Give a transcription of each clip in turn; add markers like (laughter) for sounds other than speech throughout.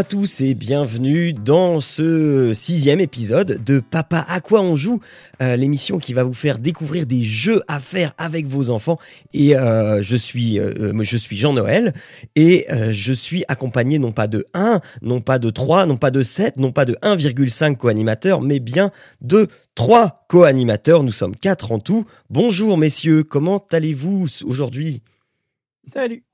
À tous et bienvenue dans ce sixième épisode de Papa à quoi on joue, euh, l'émission qui va vous faire découvrir des jeux à faire avec vos enfants. Et euh, je suis, euh, je suis Jean-Noël et je suis accompagné non pas de 1, non pas de 3, non pas de 7, non pas de 1,5 co-animateurs, mais bien de 3 co-animateurs. Nous sommes 4 en tout. Bonjour messieurs, comment allez-vous aujourd'hui? Salut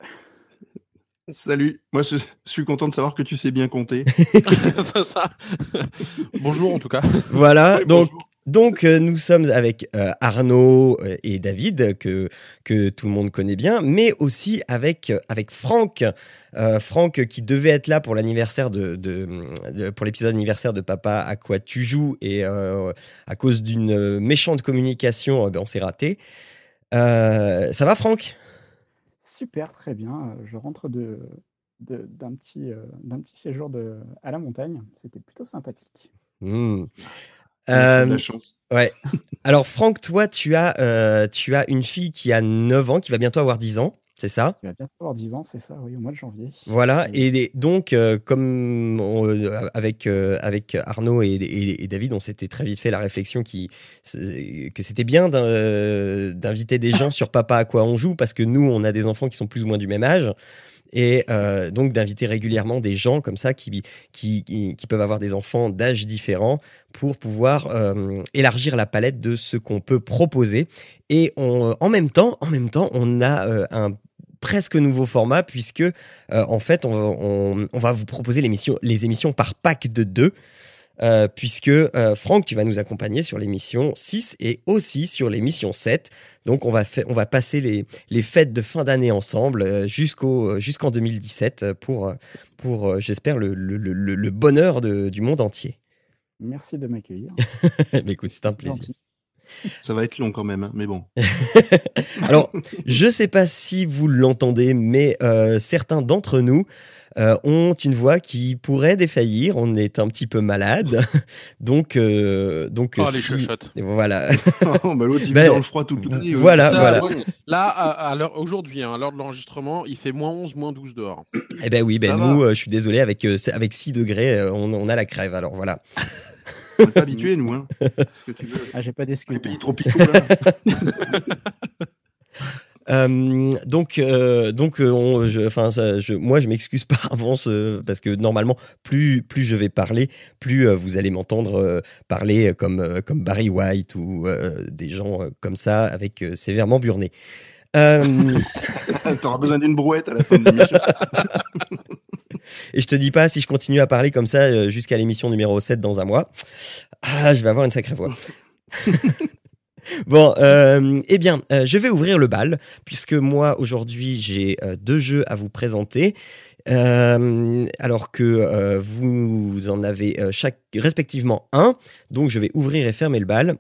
Salut, moi je suis content de savoir que tu sais bien compter. (laughs) ça, ça. (laughs) Bonjour en tout cas. Voilà, donc donc euh, nous sommes avec euh, Arnaud euh, et David que que tout le monde connaît bien, mais aussi avec avec Franck, Franck qui devait être là pour l'anniversaire de, de, pour l'épisode anniversaire de Papa à quoi tu joues et à cause d'une méchante communication, ben, on s'est raté. ça va Franck? Super, très bien. Je rentre de, d'un, petit, d'un petit séjour de, à la montagne. C'était plutôt sympathique. Mmh. la chance. Ouais. Alors Franck, toi, tu as, tu as une fille qui a 9 ans, qui va bientôt avoir 10 ans c'est ça Il va bientôt avoir 10 ans, c'est ça, oui, au mois de janvier. Voilà, et donc, euh, comme avec, euh, avec Arnaud et, David, on s'était très vite fait la réflexion qui, que c'était bien d'inviter des gens sur Papa à quoi on joue, parce que nous, on a des enfants qui sont plus ou moins du même âge. Et euh, donc d'inviter régulièrement des gens comme ça qui, qui, qui, peuvent avoir des enfants d'âge différents pour pouvoir élargir la palette de ce qu'on peut proposer. Et en même temps, en même temps, on a un presque nouveau format puisque euh, en fait on, va vous proposer les émissions par pack de deux. Euh, puisque euh, Franck, tu vas nous accompagner sur l'émission 6 et aussi sur l'émission 7. Donc on va, on va passer les, les fêtes de fin d'année ensemble jusqu'au, jusqu'en 2017 pour, pour j'espère, le, le, le, bonheur de, du monde entier. Merci de m'accueillir. (laughs) Écoute, c'est un plaisir. Ça va être long quand même, hein, mais bon. (laughs) Alors, je sais pas si vous l'entendez, mais euh, certains d'entre nous euh, ont une voix qui pourrait défaillir. On est un petit peu malade, (laughs) donc euh, donc. Oh les chuchotes. (laughs) Voilà. oh, bah l'autre il ben, dans le froid toute l'année. Voilà, voilà. Là, à, aujourd'hui, hein, à l'heure de l'enregistrement, il fait moins 11, moins 12 dehors. Eh ben oui, ben nous, je suis désolé, avec avec 6 degrés, on, on a la crève. Alors voilà. On n'est (laughs) pas habitués, nous. Hein. Que tu veux. Ah, j'ai pas d'excuses. Les pays tropicaux, là. (laughs) Euh, donc, euh, donc, euh, on, je, enfin, je, moi, je m'excuse par avance parce que normalement, plus, plus je vais parler, plus vous allez m'entendre parler comme, comme Barry White ou des gens comme ça, avec sévèrement burné. (laughs) T'auras besoin d'une brouette à la fin de l'émission. Et je te dis pas, si je continue à parler comme ça euh, jusqu'à l'émission numéro 7 dans un mois, ah, je vais avoir une sacrée voix. (laughs) Bon, euh, eh bien, euh, je vais ouvrir le bal puisque moi aujourd'hui j'ai deux jeux à vous présenter. alors que vous en avez chaque respectivement un, donc je vais ouvrir et fermer le bal.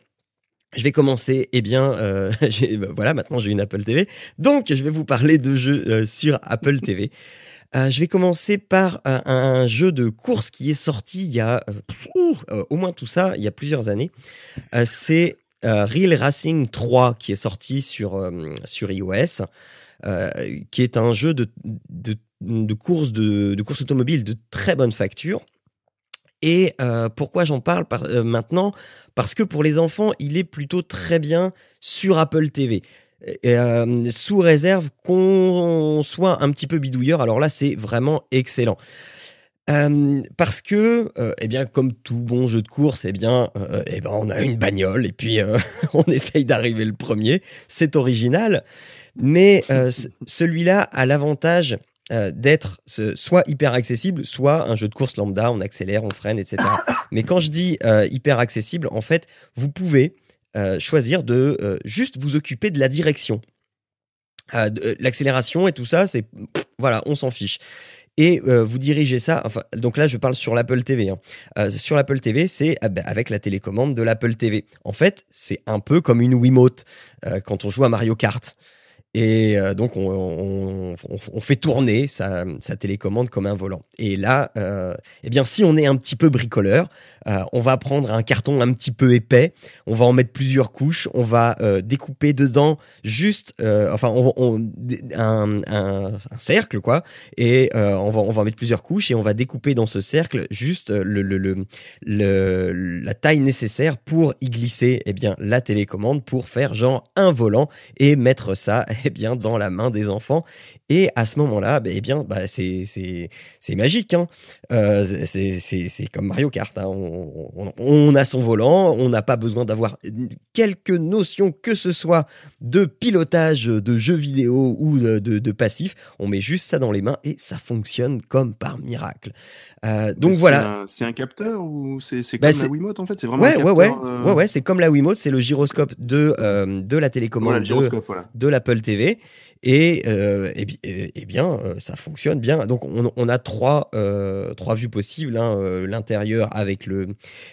Je vais commencer, eh bien, (laughs) bah, voilà, maintenant j'ai une Apple TV, donc je vais vous parler de jeux sur Apple TV. Euh, je vais commencer par euh, un jeu de course qui est sorti il y a euh, au moins tout ça, il y a plusieurs années. c'est Real Racing 3 qui est sorti sur, sur iOS, qui est un jeu de, de, de course, de, de course automobile de très bonne facture. Et pourquoi j'en parle maintenant? Parce que pour les enfants, il est plutôt très bien sur Apple TV. Euh, sous réserve qu'on soit un petit peu bidouilleur. Alors là, c'est vraiment excellent. Euh, parce que, euh, eh bien, comme tout bon jeu de course, eh bien, eh ben, on a une bagnole et puis (laughs) on essaye d'arriver le premier. C'est original, mais celui-là a l'avantage d'être soit hyper accessible, soit un jeu de course lambda. On accélère, on freine, etc. Mais quand je dis hyper accessible, en fait, vous pouvez euh, choisir de euh, juste vous occuper de la direction. Euh, l'accélération et tout ça, c'est voilà, on s'en fiche. et vous dirigez ça. Enfin, donc là, je parle sur l'Apple TV. Hein. Sur l'Apple TV, c'est ah ben, avec la télécommande de l'Apple TV. En fait, c'est un peu comme une Wiimote quand on joue à Mario Kart. Et euh, donc, on, fait tourner sa, télécommande comme un volant. Et là, euh, eh bien, si on est un petit peu bricoleur, euh, on va prendre un carton un petit peu épais, on va en mettre plusieurs couches, on va découper dedans juste, enfin, un, cercle, quoi, et on, va, on va mettre plusieurs couches et on va découper dans ce cercle juste la taille nécessaire pour y glisser eh bien, la télécommande pour faire genre un volant et mettre ça eh bien dans la main des enfants. Et à ce moment-là, bah, eh bien, bah, c'est c'est c'est magique. Hein. Euh, c'est c'est comme Mario Kart. Hein. On, on, on, a son volant, on n'a pas besoin d'avoir quelques notions que ce soit de pilotage de jeux vidéo ou de, de, de, passif. On met juste ça dans les mains et ça fonctionne comme par miracle. Euh, donc voilà. C'est un, un, capteur ou c'est bah, comme la Wiimote en fait? C'est vraiment ouais, un capteur, ouais, ouais, euh... ouais, ouais, c'est comme la Wiimote, c'est le gyroscope de de la télécommande voilà, de, voilà. de l'Apple TV. Et, euh, et, bien, euh, ça fonctionne bien. Donc, on, a trois, euh, trois vues possibles. Hein, l'intérieur avec le,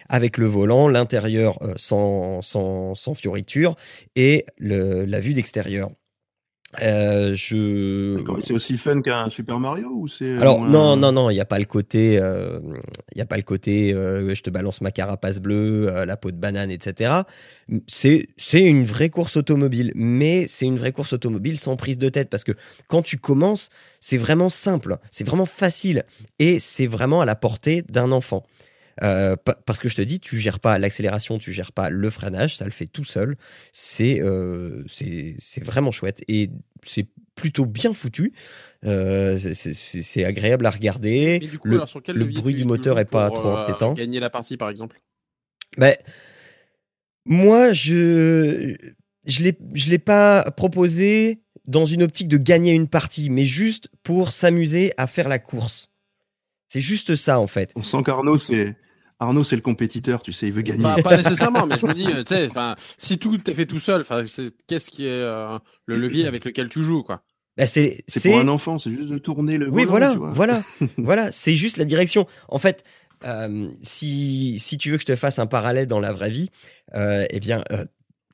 avec le volant, l'intérieur sans, sans, sans fioriture et la vue d'extérieur. Euh, je. C'est aussi fun qu'un Super Mario ou c'est Alors moins... non non non, il y a pas le côté, il euh, y a pas le côté, euh, je te balance ma carapace bleue, euh, la peau de banane, etc. C'est c'est une vraie course automobile, mais c'est une vraie course automobile sans prise de tête parce que quand tu commences, c'est vraiment simple, c'est vraiment facile et c'est vraiment à la portée d'un enfant. Euh, parce que je te dis, tu gères pas l'accélération, tu gères pas le freinage, ça le fait tout seul. C'est euh, c'est vraiment chouette et c'est plutôt bien foutu. Euh, c'est agréable à regarder. coup, le, alors, le bruit du moteur est pas trop entêtant. Gagner la partie, par exemple? Ben, moi, je je l'ai je l'ai pas proposé dans une optique de gagner une partie, mais juste pour s'amuser à faire la course. C'est juste ça en fait. On sent qu'Arnaud c'est Arnaud c'est le compétiteur, tu sais, il veut gagner. Bah, pas nécessairement, mais je me dis, tu sais, enfin, si tout est fait tout seul, qu'est-ce qui est euh, le levier avec lequel tu joues, quoi? Bah c'est pour un enfant, c'est juste de tourner le. Oui, volant, voilà, tu vois. voilà, (laughs) voilà. C'est juste la direction. En fait, euh, si si tu veux que je te fasse un parallèle dans la vraie vie, euh, eh bien.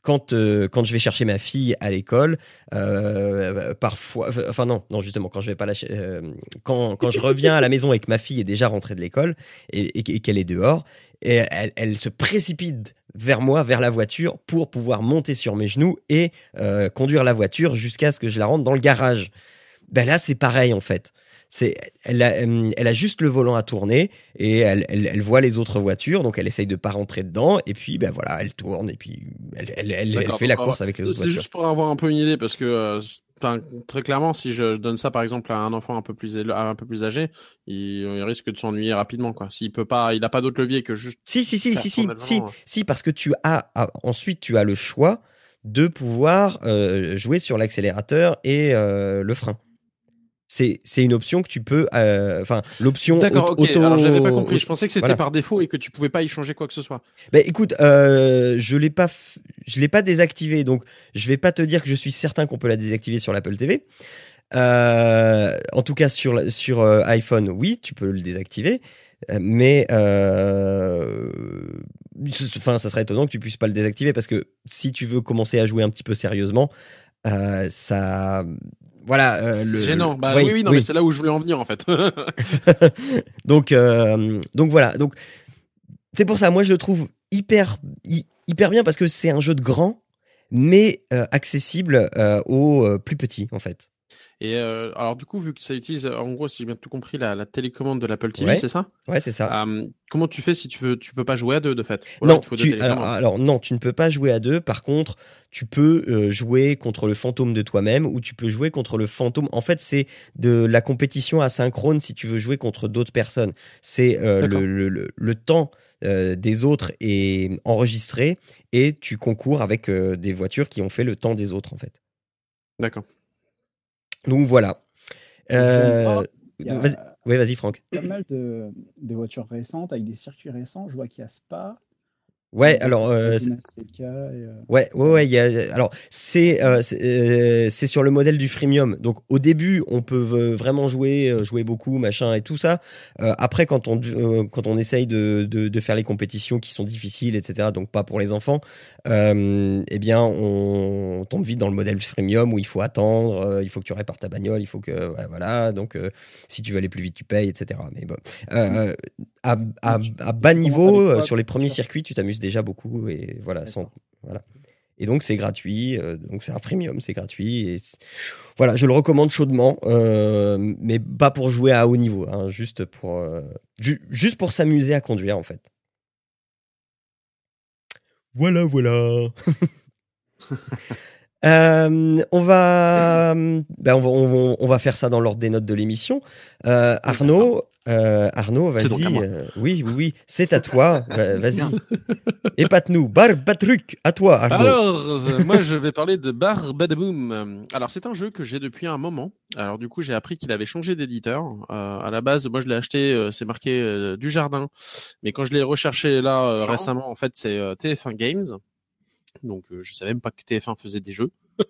Quand euh, quand je vais chercher ma fille à l'école, euh, parfois, enfin non, non justement quand je vais pas euh, quand quand je reviens à la maison et que ma fille est déjà rentrée de l'école et, qu'elle est dehors, et elle, elle, se précipite vers moi, vers la voiture, pour pouvoir monter sur mes genoux et conduire la voiture jusqu'à ce que je la rentre dans le garage. Ben là, c'est pareil en fait. C'est, elle a, elle a juste le volant à tourner et elle, elle, elle, voit les autres voitures, donc elle essaye de pas rentrer dedans et puis ben voilà, elle tourne et puis elle, elle, elle, fait la course avec les autres C'est voitures. juste pour avoir un peu une idée parce que euh, Enfin, très clairement, si je donne ça par exemple à un enfant un peu plus un peu plus âgé, il, il risque de s'ennuyer rapidement quoi. S'il peut pas, il a pas d'autre levier que juste. Si si si si si si, si parce que tu as ah, ensuite tu as le choix de pouvoir euh, jouer sur l'accélérateur et euh, le frein. C'est c'est une option que tu peux enfin euh, l'option D'accord, OK. auto Alors j'avais pas compris, je pensais que c'était voilà. par défaut et que tu pouvais pas y changer quoi que ce soit. Ben écoute, euh, je l'ai pas f... je l'ai pas désactivé donc je vais pas te dire que je suis certain qu'on peut la désactiver sur l'Apple TV. Euh, en tout cas sur sur iPhone, oui, tu peux le désactiver, mais enfin ça serait étonnant que tu puisses pas le désactiver parce que si tu veux commencer à jouer un petit peu sérieusement, euh, ça voilà euh, C'est gênant. Bah oui, oui, non, mais c'est là où je voulais en venir en fait. (laughs) (laughs) donc euh, donc voilà, donc c'est pour ça moi je le trouve hyper hyper bien parce que c'est un jeu de grand mais euh, accessible aux plus petits en fait. Et euh, alors du coup, vu que ça utilise, en gros, si j'ai bien tout compris, la, la télécommande de l'Apple TV, Ouais. c'est ça? Ouais, c'est ça. Euh, Comment tu fais si tu veux, tu peux pas jouer à deux de fait? Non, tu, télécommandes. alors, alors, non, tu ne peux pas jouer à deux. Par contre, tu peux euh, jouer contre le fantôme de toi-même ou tu peux jouer contre le fantôme. En fait, c'est de la compétition asynchrone si tu veux jouer contre d'autres personnes. C'est euh, le, le, le, le temps euh, des autres est enregistré et tu concours avec euh, des voitures qui ont fait le temps des autres en fait. D'accord. Donc voilà. Euh, vas-y, oui, vas-y Franck. pas mal de, de voitures récentes avec des circuits récents. Je vois qu'il y a Spa, Ouais, alors euh, et, euh, Ouais, ouais, ouais. Y a, alors, c'est euh, c'est euh, c'est sur le modèle du freemium. Donc, au début, on peut vraiment jouer, jouer beaucoup, machin et tout ça. Après, quand on quand on essaye de, de de faire les compétitions qui sont difficiles, etc. Donc pas pour les enfants. Eh bien, on, tombe vite dans le modèle freemium où il faut attendre, il faut que tu répares ta bagnole, il faut que ouais, voilà. Donc, si tu veux aller plus vite, tu payes, etc. Mais bon, à, à, Tu- à bas niveau, sur les premiers circuits, tu t'amuses déjà beaucoup et voilà, sans, voilà. Et donc c'est gratuit, euh, donc c'est un freemium, c'est gratuit. Et voilà, je le recommande chaudement, euh, mais pas pour jouer à haut niveau, hein, juste pour euh, ju- juste pour s'amuser à conduire en fait. Voilà, voilà. (laughs) Euh, on va, ben on va, on va, on va faire ça dans l'ordre des notes de l'émission. Euh, Arnaud, euh, Arnaud, vas-y. euh, oui, oui, oui, c'est à toi. (laughs) Va- Vas-y, épate-nous. Barbatruc, à toi, Arnaud. Alors, euh, moi, je vais parler de Barbadaboom. Alors, c'est un jeu que j'ai depuis un moment. Alors, du coup, j'ai appris qu'il avait changé d'éditeur. Euh, à la base, moi, je l'ai acheté, euh, c'est marqué du jardin. Mais quand je l'ai recherché là euh, récemment, en fait, c'est euh, TF1 Games. Donc, euh, je savais même pas que TF1 faisait des jeux. (laughs)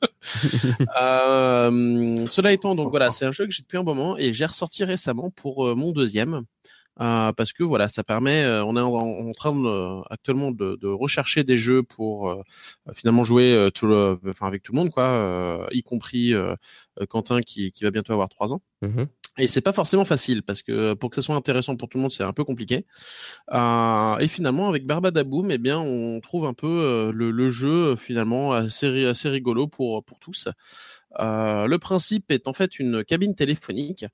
Euh, cela étant, donc voilà, c'est un jeu que j'ai depuis un moment et j'ai ressorti récemment pour euh, mon deuxième. Euh, parce que voilà, ça permet. euh, on est en, en train de, euh, actuellement de, de rechercher des jeux pour euh, finalement jouer euh, tout le, enfin avec tout le monde, quoi, euh, y compris Quentin qui, qui va bientôt avoir trois ans. Mhm. Et c'est pas forcément facile parce que pour que ça soit intéressant pour tout le monde, c'est un peu compliqué. Euh, et finalement, avec Barbadaboom, eh bien, on trouve un peu euh, le, le jeu finalement assez, assez rigolo pour pour tous. Euh, le principe est en fait une cabine téléphonique.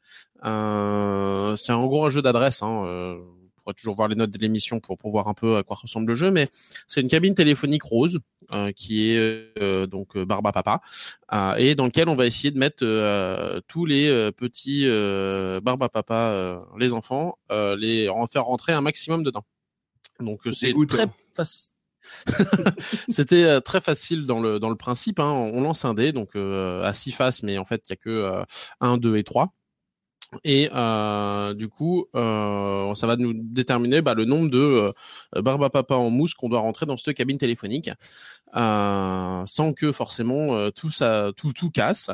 Euh, c'est en gros un jeu d'adresse. Hein, euh, vous pourrez toujours voir les notes de l'émission pour, pour voir un peu à quoi ressemble le jeu, mais c'est une cabine téléphonique rose euh, qui est euh, donc Barba Papa euh, et dans lequel on va essayer de mettre euh, tous les euh, petits euh, Barba Papa, euh, les enfants, euh, les en faire rentrer un maximum dedans. Donc C'est très facile. (laughs) C'était euh, très facile dans le dans le principe. Hein. On lance un dé donc euh, à six faces, mais en fait il y a que euh, un, deux et trois. Et euh, du coup, euh, ça va nous déterminer bah, le nombre de euh, barba papa en mousse qu'on doit rentrer dans cette cabine téléphonique, euh, sans que forcément euh, tout ça, tout tout casse.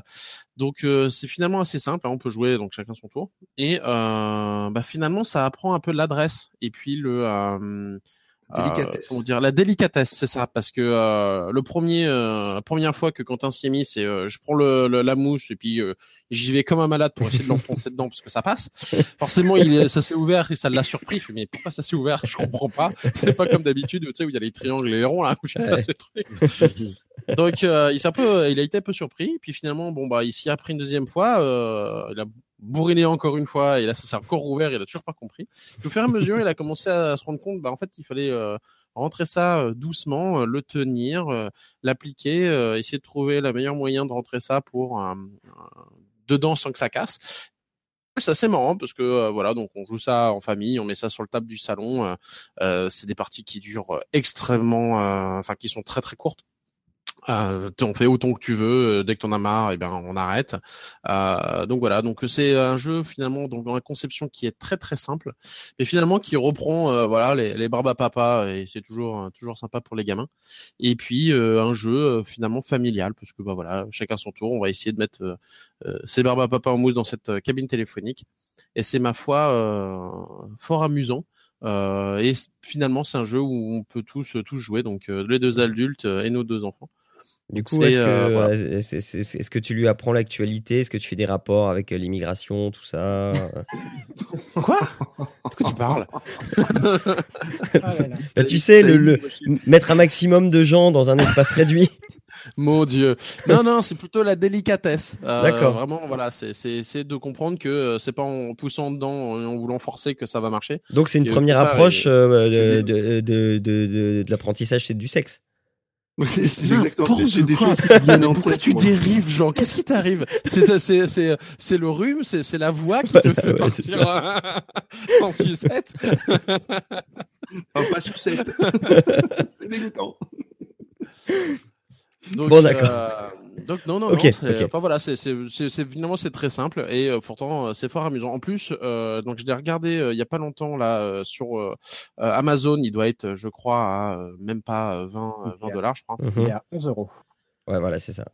Donc euh, c'est finalement assez simple. hein, on peut jouer donc chacun son tour. Et euh, bah, finalement, ça apprend un peu l'adresse et puis le euh, Délicatesse. euh, comment dire la délicatesse, c'est ça, parce que euh, le premier, euh, la première fois que Quentin s'y est mis, c'est euh, je prends le, le- la mousse et puis euh, j'y vais comme un malade pour essayer de l'enfoncer dedans parce que ça passe. (laughs) Forcément, il ça s'est ouvert et ça l'a surpris. Mais pourquoi ça s'est ouvert? Je comprends pas. C'est pas comme d'habitude, tu sais, où il y a les triangles et les ronds là. Où Ouais. ce truc. Donc euh, il s'est un peu, il a été un peu surpris. Puis finalement, bon bah, il s'y a pris une deuxième fois. Euh, il a bourriné encore une fois et là ça s'est encore ouvert. Il a toujours pas compris. Puis, au fur et à (laughs) mesure, il a commencé à se rendre compte, bah en fait, il fallait euh, rentrer ça euh, doucement, euh, le tenir, euh, l'appliquer, euh, essayer de trouver le meilleur moyen de rentrer ça pour euh, dedans sans que ça casse. C'est assez marrant parce que euh, voilà donc on joue ça en famille, on met ça sur le table du salon. euh, euh, c'est des parties qui durent extrêmement, euh, enfin qui sont très très courtes. Euh, on fait autant que tu veux. euh, Dès que t'en as marre, et ben on arrête. Euh, donc voilà. Donc c'est un jeu finalement donc dans la conception qui est très très simple, mais finalement qui reprend euh, voilà les, les barbes à papa et c'est toujours euh, toujours sympa pour les gamins. Et puis euh, un jeu finalement familial parce que bah voilà chacun son tour. On va essayer de mettre ses barbes à papa en mousse dans cette cabine téléphonique et c'est ma foi fort amusant. Euh, et finalement, c'est un jeu où on peut tous tous jouer, donc euh, les deux adultes et nos deux enfants. Du coup, C'est, est-ce que, euh, voilà. est-ce que tu lui apprends l'actualité? Est-ce que tu fais des rapports avec euh, l'immigration, tout ça? (laughs) Quoi? De quoi tu parles? (laughs) Ah là là. Bah, Tu sais, le, le- m- mettre un maximum de gens dans un espace réduit. (laughs) Mon Dieu. Non, non, c'est plutôt la délicatesse. Euh, D'accord. Vraiment, voilà, c'est de comprendre que c'est pas en poussant dedans, et en voulant forcer que ça va marcher. Donc c'est une première approche il- euh, de, de, de, de, de- de l'apprentissage, c'est du sexe. C'est exactement des choses qui Pourquoi tu moi. dérives, Jean? Qu'est-ce qui t'arrive? C'est le rhume, c'est la voix qui te (laughs) fait ouais, partir (laughs) en sucette? Ah, pas sucette. (laughs) c'est dégoûtant. Donc, Bon, d'accord. euh, Donc non, non, Ok, non. c'est- ok. Enfin voilà, c'est c'est c'est c'est- finalement c'est très simple et euh, pourtant euh, c'est fort amusant. En plus, euh, donc je l'ai regardé euh, il y a pas longtemps là euh, sur Amazon. Il doit être, je crois, à euh, même pas euh, 20 euh, 20 dollars, je crois. Il Mhm. est à 11 euros. Ouais, voilà, c'est ça.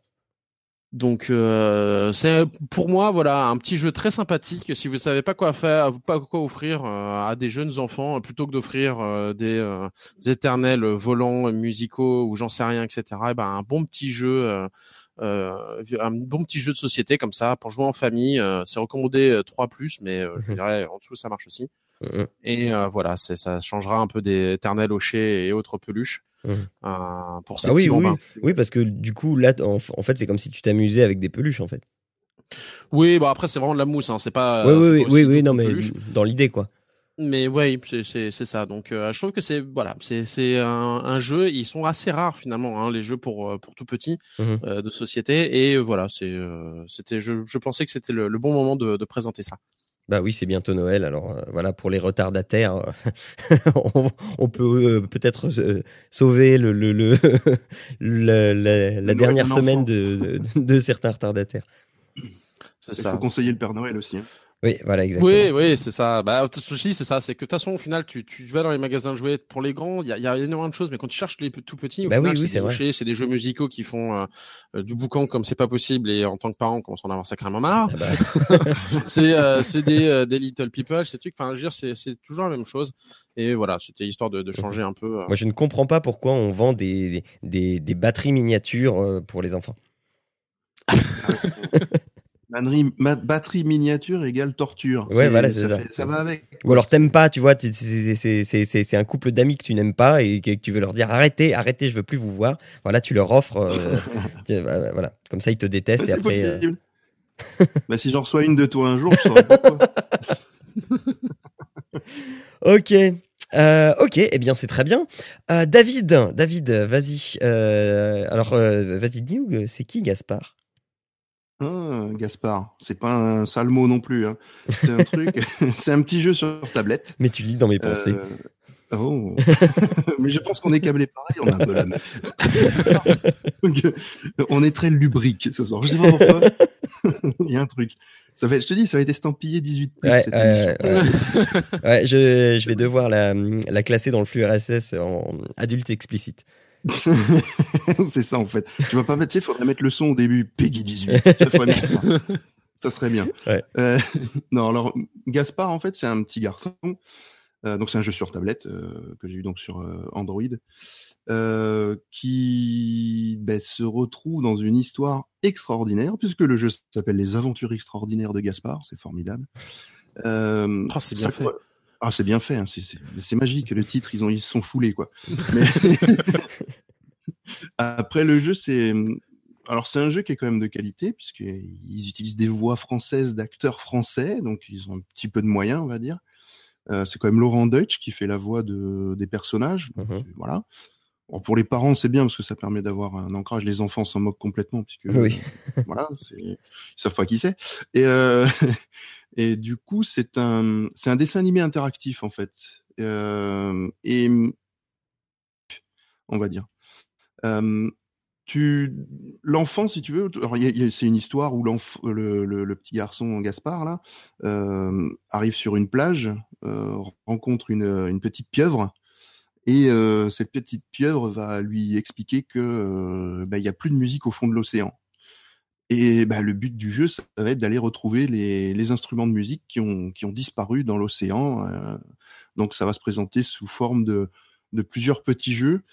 Donc euh, c'est pour moi voilà un petit jeu très sympathique. Si vous savez pas quoi faire, pas quoi offrir euh, à des jeunes enfants, plutôt que d'offrir euh, des, des éternels volants musicaux ou j'en sais rien, etc. Et ben un bon petit jeu. un bon petit jeu de société comme ça pour jouer en famille, c'est recommandé euh, 3 plus, mais je Mhm. dirais en dessous ça marche aussi. Mhm. Et voilà, c'est ça changera un peu des éternels hochets et autres peluches Euh, pour ces Ah oui, oui, oui, parce que du coup, là, en, en fait, c'est comme si tu t'amusais avec des peluches, en fait. Oui, bah après c'est vraiment de la mousse, hein, c'est pas. oui, oui, pas oui, oui, non, mais peluche. dans l'idée, quoi. Mais ouais, c'est ça. Donc euh, je trouve que c'est voilà, c'est c'est un, un jeu. Ils sont assez rares finalement, hein, les jeux pour euh, pour tout petit Mhm. euh, de société. Et voilà, c'est c'était. Je, je pensais que c'était le, le bon moment de, de présenter ça. Bah oui, c'est bientôt Noël, alors euh, voilà, pour les retardataires, euh, (laughs) on, on peut euh, peut-être euh, sauver le, le, le, (laughs) la, la- la Noël dernière semaine de, de, de certains retardataires. C'est Il ça. faut conseiller le Père Noël aussi. hein. Oui, voilà, exactement. Oui, oui, c'est ça. Bah, c'est ça. C'est que de toute façon, au final, tu, tu vas dans les magasins de jouets pour les grands, il y a, y a énormément de choses, mais quand tu cherches les tout petits, au Bah final, oui, oui, c'est c'est des c'est des jeux musicaux qui font euh, du boucan comme c'est pas possible, et en tant que parent, on commence à en avoir sacrément marre. Ah bah, (laughs) c'est euh, c'est des, euh, des little people, ces trucs. Enfin, je veux dire, c'est c'est toujours la même chose. Et voilà, c'était histoire de, de changer un peu. moi, je ne comprends pas pourquoi on vend des, des, des batteries miniatures pour les enfants. (laughs) Batterie, ma- batterie miniature égale torture. Ouais, voilà, ça, ça. fait- ça va avec. Ou alors t'aimes pas, tu vois, c'est- un couple d'amis que tu n'aimes pas et que tu veux leur dire arrêtez, arrêtez, je veux plus vous voir. Voilà, tu leur offres, euh, (laughs) tu- euh, voilà, comme ça ils te détestent Ouais, et après. euh, (laughs) bah, si j'en reçois une de toi un jour, je saurais pourquoi. (laughs) Ok. Euh, ok, eh bien c'est très bien. David, David, vas-y. Alors, vas-y, dis-nous, c'est qui Gaspard? Ah, Gaspard, c'est pas un sale mot non plus. hein. C'est un truc, (laughs) c'est un petit jeu sur tablette. Mais tu lis dans mes pensées. Euh, Oh. (laughs) Mais je pense qu'on est câblés pareil, on a un peu la même. (laughs) Donc, euh, on est très lubrique ce soir. Je sais pas pourquoi. Il y a un truc. Ça va, je te dis, ça va être estampillé 18 plus Ouais, cette ouais, émission. ouais. Ouais, je, je vais devoir la, la classer dans le flux RSS en adulte explicite. (laughs) c'est ça en fait. Tu vas pas mettre, tu sais, faudrait mettre le son au début, Peggy 18. Tu vois, faudrait mettre ça. (laughs) Ça serait bien. Ouais. Euh, (laughs) non, alors Gaspard en fait, c'est un petit garçon. Euh, donc c'est un jeu sur tablette euh, que j'ai eu donc sur euh, Android, euh, qui ben, se retrouve dans une histoire extraordinaire puisque le jeu s'appelle Les Aventures extraordinaires de Gaspard. C'est formidable. Euh, Oh, c'est bien ça fait. Ah, c'est bien fait. hein, c'est- magique. Le titre, ils ont ils se sont foulés quoi. Mais- (laughs) (laughs) Après le jeu, c'est alors c'est un jeu qui est quand même de qualité puisqu'ils utilisent des voix françaises d'acteurs français, donc ils ont un petit peu de moyens, on va dire. Euh, c'est quand même Laurent Deutsch qui fait la voix de, des personnages. donc Mhm. Voilà. Bon, pour les parents, c'est bien parce que ça permet d'avoir un ancrage. Les enfants s'en moquent complètement puisque Oui. euh, voilà, ils savent pas qui c'est. Et euh, (laughs) et du coup, c'est un c'est un dessin animé interactif en fait. Euh, et on va dire. Euh, tu l'enfant si tu veux c'est une histoire où le, le, le petit garçon Gaspard là arrive sur une plage rencontre une, une petite pieuvre et euh, cette petite pieuvre va lui expliquer que euh, bah, il y a plus de musique au fond de l'océan. Et bah, le but du jeu ça va être d'aller retrouver les, les instruments de musique qui ont qui ont disparu dans l'océan euh, donc ça va se présenter sous forme de de plusieurs petits jeux.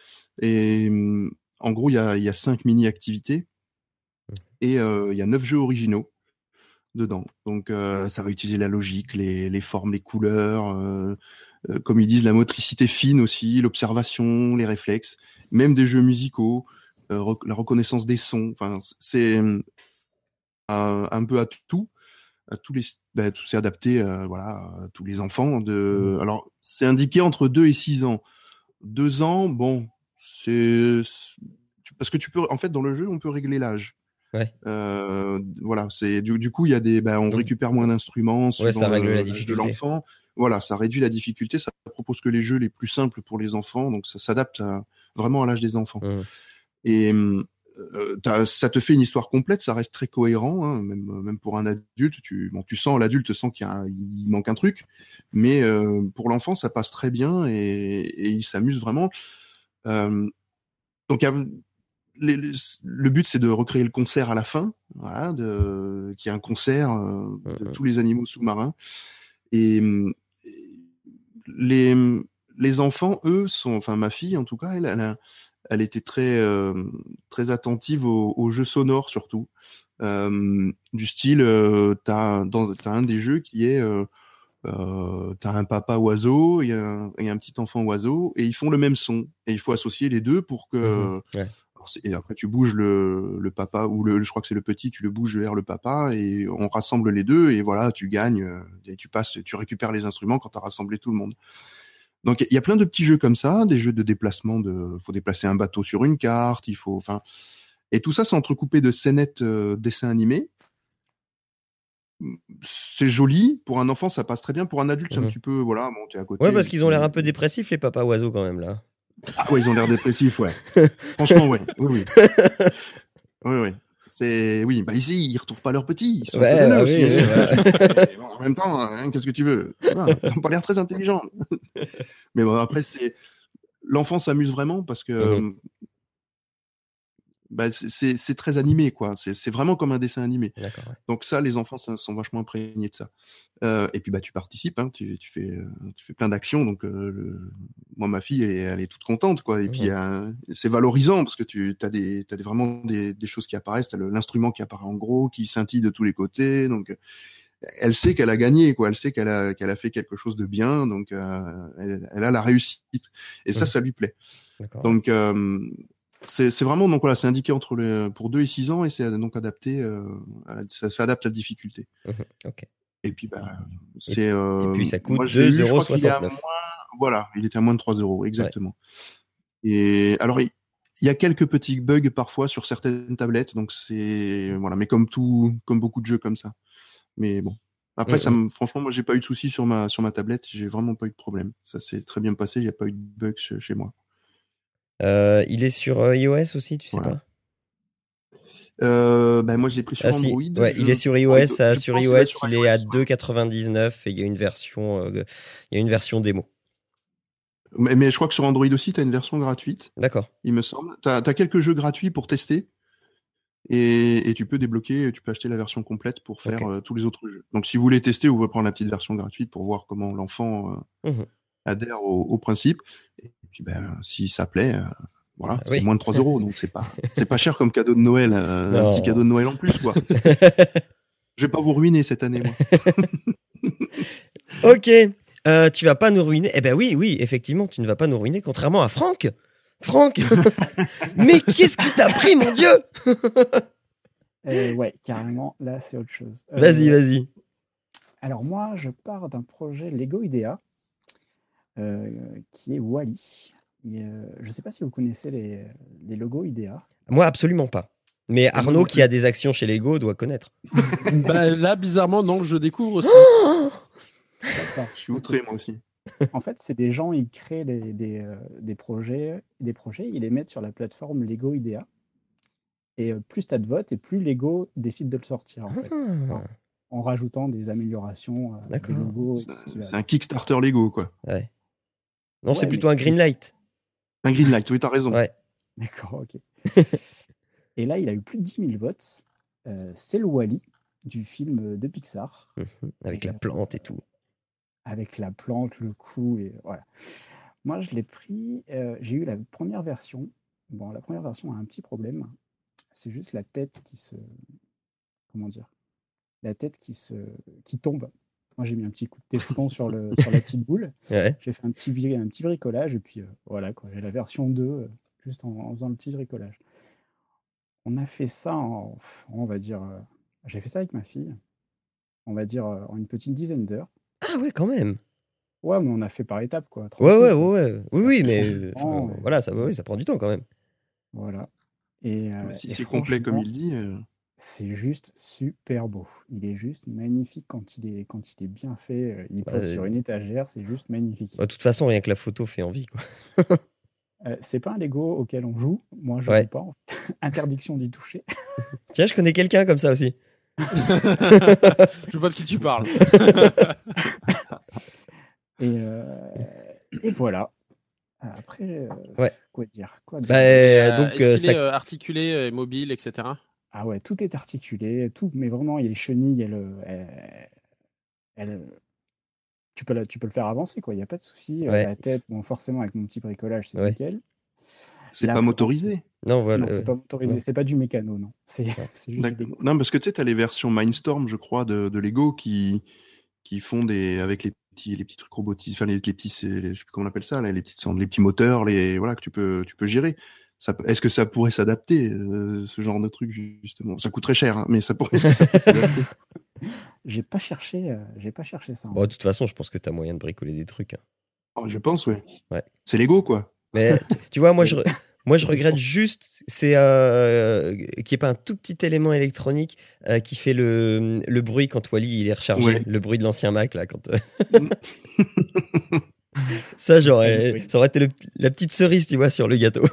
Et hum, en gros, il y a, il y a cinq mini-activités. Et euh, il y a neuf jeux originaux dedans. Donc, euh, ça va utiliser la logique, les, les formes, les couleurs, euh, euh, comme ils disent, la motricité fine aussi, l'observation, les réflexes, même des jeux musicaux, euh, rec- la reconnaissance des sons. Enfin, c'est hum, un, peu à tout. À tous les, ben, tout c'est adapté, euh, voilà, à tous les enfants. De, alors, c'est indiqué entre 2 et 6 ans. Deux ans, bon, c'est parce que tu peux en fait dans le jeu on peut régler l'âge. Ouais. Euh, voilà, c'est du, du coup il y a des ben, on récupère moins d'instruments Ouais, ça règle le- la l'âge de difficulté. l'enfant. Voilà, ça réduit la difficulté, ça propose que les jeux les plus simples pour les enfants, donc ça s'adapte vraiment à l'âge des enfants. Et euh, ça te fait une histoire complète, ça reste très cohérent, hein, même, même pour un adulte. Tu, bon, tu sens l'adulte sent qu'il il manque un truc, mais euh, pour l'enfant, ça passe très bien et, et il s'amuse vraiment. Euh, donc, les- les- le but, c'est de recréer le concert à la fin, voilà, de, qu'il y ait un concert euh, de tous les animaux sous-marins. Et les, enfants, eux, sont, enfin ma fille en tout cas, elle, elle, était très, euh, très attentive aux, jeux sonores surtout. Euh, du style, euh, t'as dans- t'as un des jeux qui est, euh, t'as un papa oiseau et un, et un petit enfant oiseau et ils font le même son et il faut associer les deux pour que Mhm. Et après tu bouges le, le papa ou le je crois que c'est le petit tu le bouges vers le papa et on rassemble les deux et voilà tu gagnes euh, et tu passes tu récupères les instruments quand tu as rassemblé tout le monde. Donc il y a plein de petits jeux comme ça des jeux de déplacement de faut déplacer un bateau sur une carte il faut enfin et tout ça c'est entrecoupé de scénettes euh, dessins animés. C'est joli pour un enfant ça passe très bien pour un adulte c'est un petit peu voilà bon t'es à côté Ouais, parce qu'ils ont l'air un peu dépressifs, les papas oiseaux, quand même, là. Ah ouais, ils ont l'air dépressifs, ouais. (laughs) Franchement, ouais. Oui, oui. Oui, oui. C'est oui, bah ici ils retrouvent pas leurs petits, ils sont Ouais, bah aussi. oui. Et (laughs) bon, en même temps, hein, qu'est-ce que tu veux? Ils ont pas l'air très intelligents. (laughs) Mais bon, après c'est l'enfant s'amuse vraiment parce que Mhm. Bah, c'est- très animé quoi. C'est c'est vraiment comme un dessin animé. Ouais. Donc ça, les enfants ça, sont vachement imprégnés de ça. Euh, et puis bah tu participes, hein, tu, tu fais euh, tu fais plein d'actions. Donc euh, le- moi ma fille elle est, elle est toute contente quoi. Et puis euh, c'est valorisant parce que tu as des t'as des, vraiment des, des choses qui apparaissent. T'as l'instrument qui apparaît en gros, qui scintille de tous les côtés. Donc euh, elle sait qu'elle a gagné quoi. Elle sait qu'elle a qu'elle a fait quelque chose de bien. Donc euh, elle, elle a la réussite. Et ça ça lui plaît. Donc euh, c'est vraiment donc voilà, c'est indiqué entre les pour 2 et 6 ans et c'est donc adapté euh, à la- ça s'adapte à la difficulté. Mhm. Ok. Et puis bah c'est euh, puis, ça coûte moi, je l'ai eu, je crois qu'il est à 2,69 moins- voilà, il était à moins de 3 euros exactement. Et alors il y a quelques petits bugs parfois sur certaines tablettes, donc c'est voilà, mais comme tout, comme beaucoup de jeux comme ça. Mais bon, après ça, me, franchement, moi j'ai pas eu de soucis sur ma sur ma tablette, j'ai vraiment pas eu de problème. Ça s'est très bien passé, il n'y a pas eu de bugs chez, chez moi. Euh, il est sur euh, iOS aussi, tu sais Voilà. pas? Euh, ben moi je l'ai pris sur Ah si, Android. ouais, je- il est sur iOS. sur iOS, sur il est à iOS, ouais. 2,99 et il y a une version, euh, il y a une version démo. Mais, mais je crois que sur Android aussi, tu as une version gratuite, D'accord. il me semble. Tu as, quelques jeux gratuits pour tester. Et, et tu peux débloquer, tu peux acheter la version complète pour faire euh, tous les autres jeux. Donc si vous voulez tester, vous pouvez prendre la petite version gratuite pour voir comment l'enfant Mhm. adhère au, au principe. Puis ben, si ça plaît, euh, voilà, c'est moins de 3 euros, donc c'est pas (laughs) c'est pas cher comme cadeau de Noël, euh, un petit cadeau de Noël en plus quoi. (laughs) Je vais pas vous ruiner cette année moi. (laughs) Ok. Euh, tu vas pas nous ruiner Eh ben oui, oui, effectivement, tu ne vas pas nous ruiner, contrairement à Franck. Franck Mais qu'est-ce qui t'a pris, mon Dieu? Euh, ouais, carrément, là, c'est autre chose. Euh, Vas-y, vas-y. Alors moi, je pars d'un projet Lego Idea qui est Wally. Et, euh, je ne sais pas si vous connaissez les, les logos Idea. Moi, absolument pas. Mais moi Arnaud, qui a des actions chez Lego, doit connaître. (laughs) Bah, là, bizarrement, non, je découvre aussi. Je suis outré moi aussi. En fait, c'est des gens, ils créent des, des, euh, des projets, des projets, ils les mettent sur la plateforme Lego Idea. Et euh, plus tu as de votes, et plus Lego décide de le sortir, en fait. Ah. Enfin, en rajoutant des améliorations, euh, C'est un Kickstarter Lego quoi. Ouais. Non, c'est plutôt un green light. Un green light, oui t'as raison. Ouais. (laughs) D'accord, ok. (laughs) et là, il a eu plus de 10 000 votes. Euh, c'est le Wally du film de Pixar, Mhm. Avec Et, la euh, plante et tout. avec la plante, le cou, et voilà. Moi, je l'ai pris, euh, j'ai eu la première version. Bon, la première version a un petit problème. C'est juste la tête qui se. Comment dire La tête qui se qui tombe. Moi, j'ai mis un petit coup de téflon sur, le, sur la petite boule. (laughs) Ouais. J'ai fait un petit, bri- un petit bricolage et puis euh, voilà, quoi. J'ai la version 2 euh, juste en, en faisant le petit bricolage. On a fait ça en, on va dire, euh, j'ai fait ça avec ma fille, on va dire euh, en une petite dizaine d'heures. Ah ouais, quand même. Ouais, mais on a fait par étapes, quoi. Ouais, ouais, ouais, ouais. Oui, oui, mais euh, temps, voilà, ça, oui, ça prend du temps quand même. Voilà. Et, euh, Mais si c'est complet comme il dit. Euh, C'est juste super beau. Il est juste magnifique quand il est, quand il est bien fait. euh, Il Bah, pose euh, sur une étagère, c'est juste magnifique. Bah, De toute façon, rien que la photo fait envie. Quoi. (laughs) Euh, c'est pas un Lego auquel on joue. Moi, je Ouais. joue pas. en fait. (laughs) Interdiction d'y toucher. (laughs) Tiens, je connais quelqu'un comme ça aussi. Je sais pas de qui tu parles. Et, euh, et voilà. Après, euh, Ouais. quoi dire quoi dire? Bah, Euh, donc, Est-ce euh, qu'il ça- est euh, articulé, euh, mobile, etc. Ah ouais, tout est articulé, tout, mais vraiment, il y a les chenilles, elle, elle, elle- tu, peux la- tu peux le faire avancer, quoi, il n'y a pas de souci. Euh, Ouais. La tête, bon, forcément, avec mon petit bricolage, c'est Ouais. nickel. C'est pas motorisé. non, voilà. non, c'est pas motorisé, c'est pas du mécano, non. (laughs) C'est c'est juste du D'accord. Lego. Non, parce que tu sais, t'as les versions Mindstorm, je crois, de, de Lego qui, qui font des, avec les petits, les petits trucs robotisés, enfin, les, les petits, les- je sais plus comment on appelle ça, là, les petits, les petits moteurs, les, voilà, que tu peux, tu peux gérer. Est-ce que ça pourrait s'adapter, euh, ce genre de truc, justement? Ça coûte très cher, hein, mais ça pourrait, est-ce que ça peut s'adapter? (laughs) J'ai pas cherché, euh, j'ai pas cherché ça. en Bon, de toute façon, je pense que tu as moyen de bricoler des trucs. hein. Oh, je pense, ouais. Ouais. C'est Lego, quoi. Mais tu vois, moi, je, (laughs) moi, je regrette juste c'est euh, qu'il n'y ait pas un tout petit élément électronique euh, qui fait le, le bruit quand Wally il est rechargé, Ouais. le bruit de l'ancien Mac là. Quand, euh, (laughs) ça, j'aurais, Oui. ça aurait été le- la petite cerise, tu vois, sur le gâteau.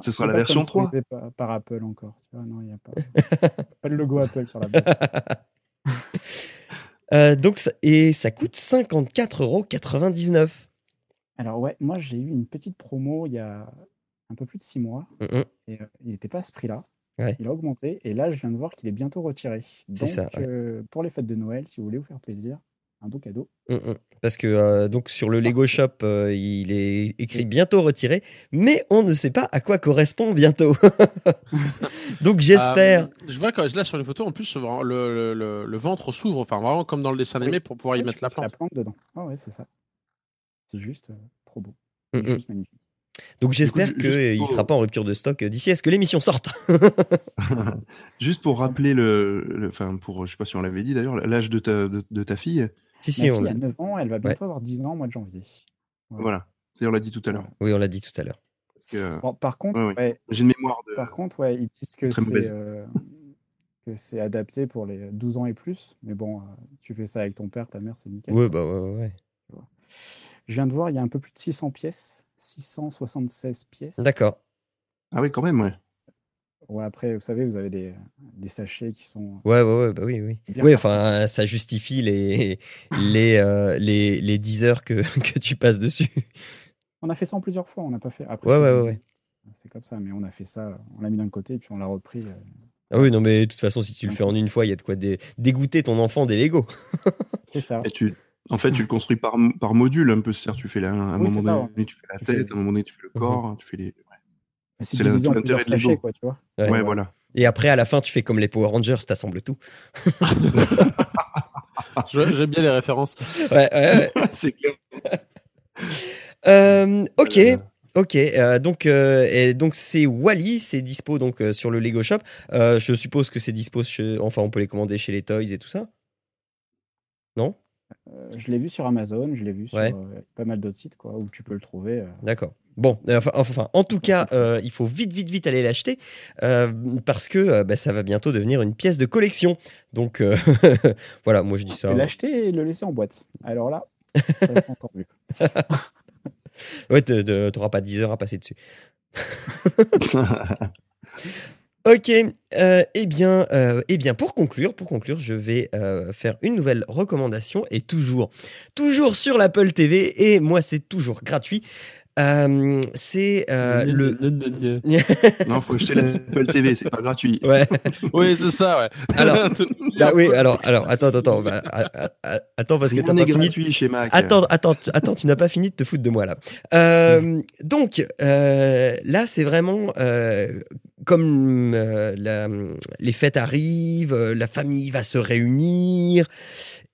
Ce sera la version 3. sponsorisé Par, par Apple encore. Tu vois, non, il n'y a pas, pas de logo Apple sur la boîte. (laughs) Euh, donc, et ça coûte 54,99€. Alors ouais, moi j'ai eu une petite promo il y a un peu plus de six mois. Et, euh, il n'était pas à ce prix-là. Ouais. Il a augmenté et là je viens de voir qu'il est bientôt retiré. Donc ça, ouais. euh, pour les fêtes de Noël, si vous voulez vous faire plaisir, un beau cadeau. Mm, mm. Parce que euh, donc sur le Lego Shop, euh, il est écrit bientôt retiré, mais on ne sait pas à quoi correspond bientôt. (laughs) donc j'espère. Euh, je vois quand je là sur les photos, en plus, le, le, le- le ventre s'ouvre, enfin vraiment comme dans le dessin animé pour pouvoir y mettre la peux plante. dedans. Ah ouais, c'est ça. C'est juste euh, trop beau. Mm, C'est juste magnifique. Donc j'espère qu'il ne sera pas en rupture de stock d'ici à ce que l'émission sorte. (laughs) (laughs) Juste pour rappeler le, le- enfin, pour, je sais pas si on l'avait dit d'ailleurs, l'âge de ta, de, de ta fille. Si, Ma si, fille on... a 9 ans, elle va bientôt avoir 10 ans au mois de janvier. Voilà. C'est- On l'a dit tout à l'heure. oui, on l'a dit tout à l'heure. Que, euh, Bon, par contre, Ouais, ouais. ouais, J'ai une mémoire de. Par contre, ouais, ils disent que c'est euh, c'est adapté pour les 12 ans et plus. Mais bon, euh, tu fais ça avec ton père, ta mère, c'est nickel. Ouais, bah ouais, ouais, ouais. Je viens de voir, il y a un peu plus de 600 pièces. 676 pièces. D'accord. Ah oui, quand même, ouais. Ouais, après, vous savez, vous avez des, des sachets qui sont. Ouais, ouais, ouais, bah oui, oui. Oui, enfin, ça justifie les, les, euh, les, les 10 heures que, (laughs) que tu passes dessus. On a fait ça en plusieurs fois, on n'a pas fait. Après, Ouais, c'est ouais, comme- ouais. C'est comme ça, mais on a fait ça, on l'a mis d'un côté, puis on l'a repris. euh. Ah oui, non, mais de toute façon, si tu le fais en une fois, il y a de quoi dé- dégoûter ton enfant des Lego. (laughs) C'est ça. Et tu, en fait, tu le construis par, par module un peu. C'est-à-dire, tu fais la, à un Oui, moment ça, donné, tu fais la Tu tête, fais- à un moment donné, tu fais le corps, tu fais les. C'est divisé en plusieurs sachets, Lego. quoi, tu vois. Ouais. Ouais, voilà. Et après, à la fin, tu fais comme les Power Rangers, t'assembles tout. (laughs) J'aime bien les références. Ouais, ouais, ouais. (laughs) c'est clair. (laughs) Euh, ok. Ok, euh, donc euh, et donc c'est Wally, c'est dispo donc euh, sur le Lego Shop. Euh, je suppose que c'est dispo, chez- enfin on peut les commander chez les Toys et tout ça. Non? Euh, je l'ai vu sur Amazon, je l'ai vu sur Ouais. euh, pas mal d'autres sites, quoi, où tu peux le trouver. euh. D'accord. Bon, euh, enfin, enfin, en tout cas, euh, il faut vite, vite, vite aller l'acheter euh, parce que euh, bah, ça va bientôt devenir une pièce de collection. Donc (laughs) voilà, moi je dis ça. Et l'acheter et le laisser en boîte. Alors là, ça va encore mieux. (laughs) Ouais, t'auras pas 10 heures à passer dessus. (laughs) Ok, euh, eh bien, euh, eh bien, pour conclure, pour conclure, je vais euh, faire une nouvelle recommandation et toujours, toujours sur l'Apple TV et moi c'est toujours gratuit. Euh, c'est euh, le. (laughs) non, faut acheter l'Apple TV, c'est pas gratuit. Ouais. (laughs) Oui, c'est ça, ouais. Alors, (laughs) Bah oui, alors, alors, attends, attends, attends, bah, attends parce que t'as pas fini. gratuit chez Mac. Attends, attends, attends, tu n'as pas fini de te foutre de moi là. Euh, donc euh, là, c'est vraiment euh, comme euh, la- les fêtes arrivent, euh, la famille va se réunir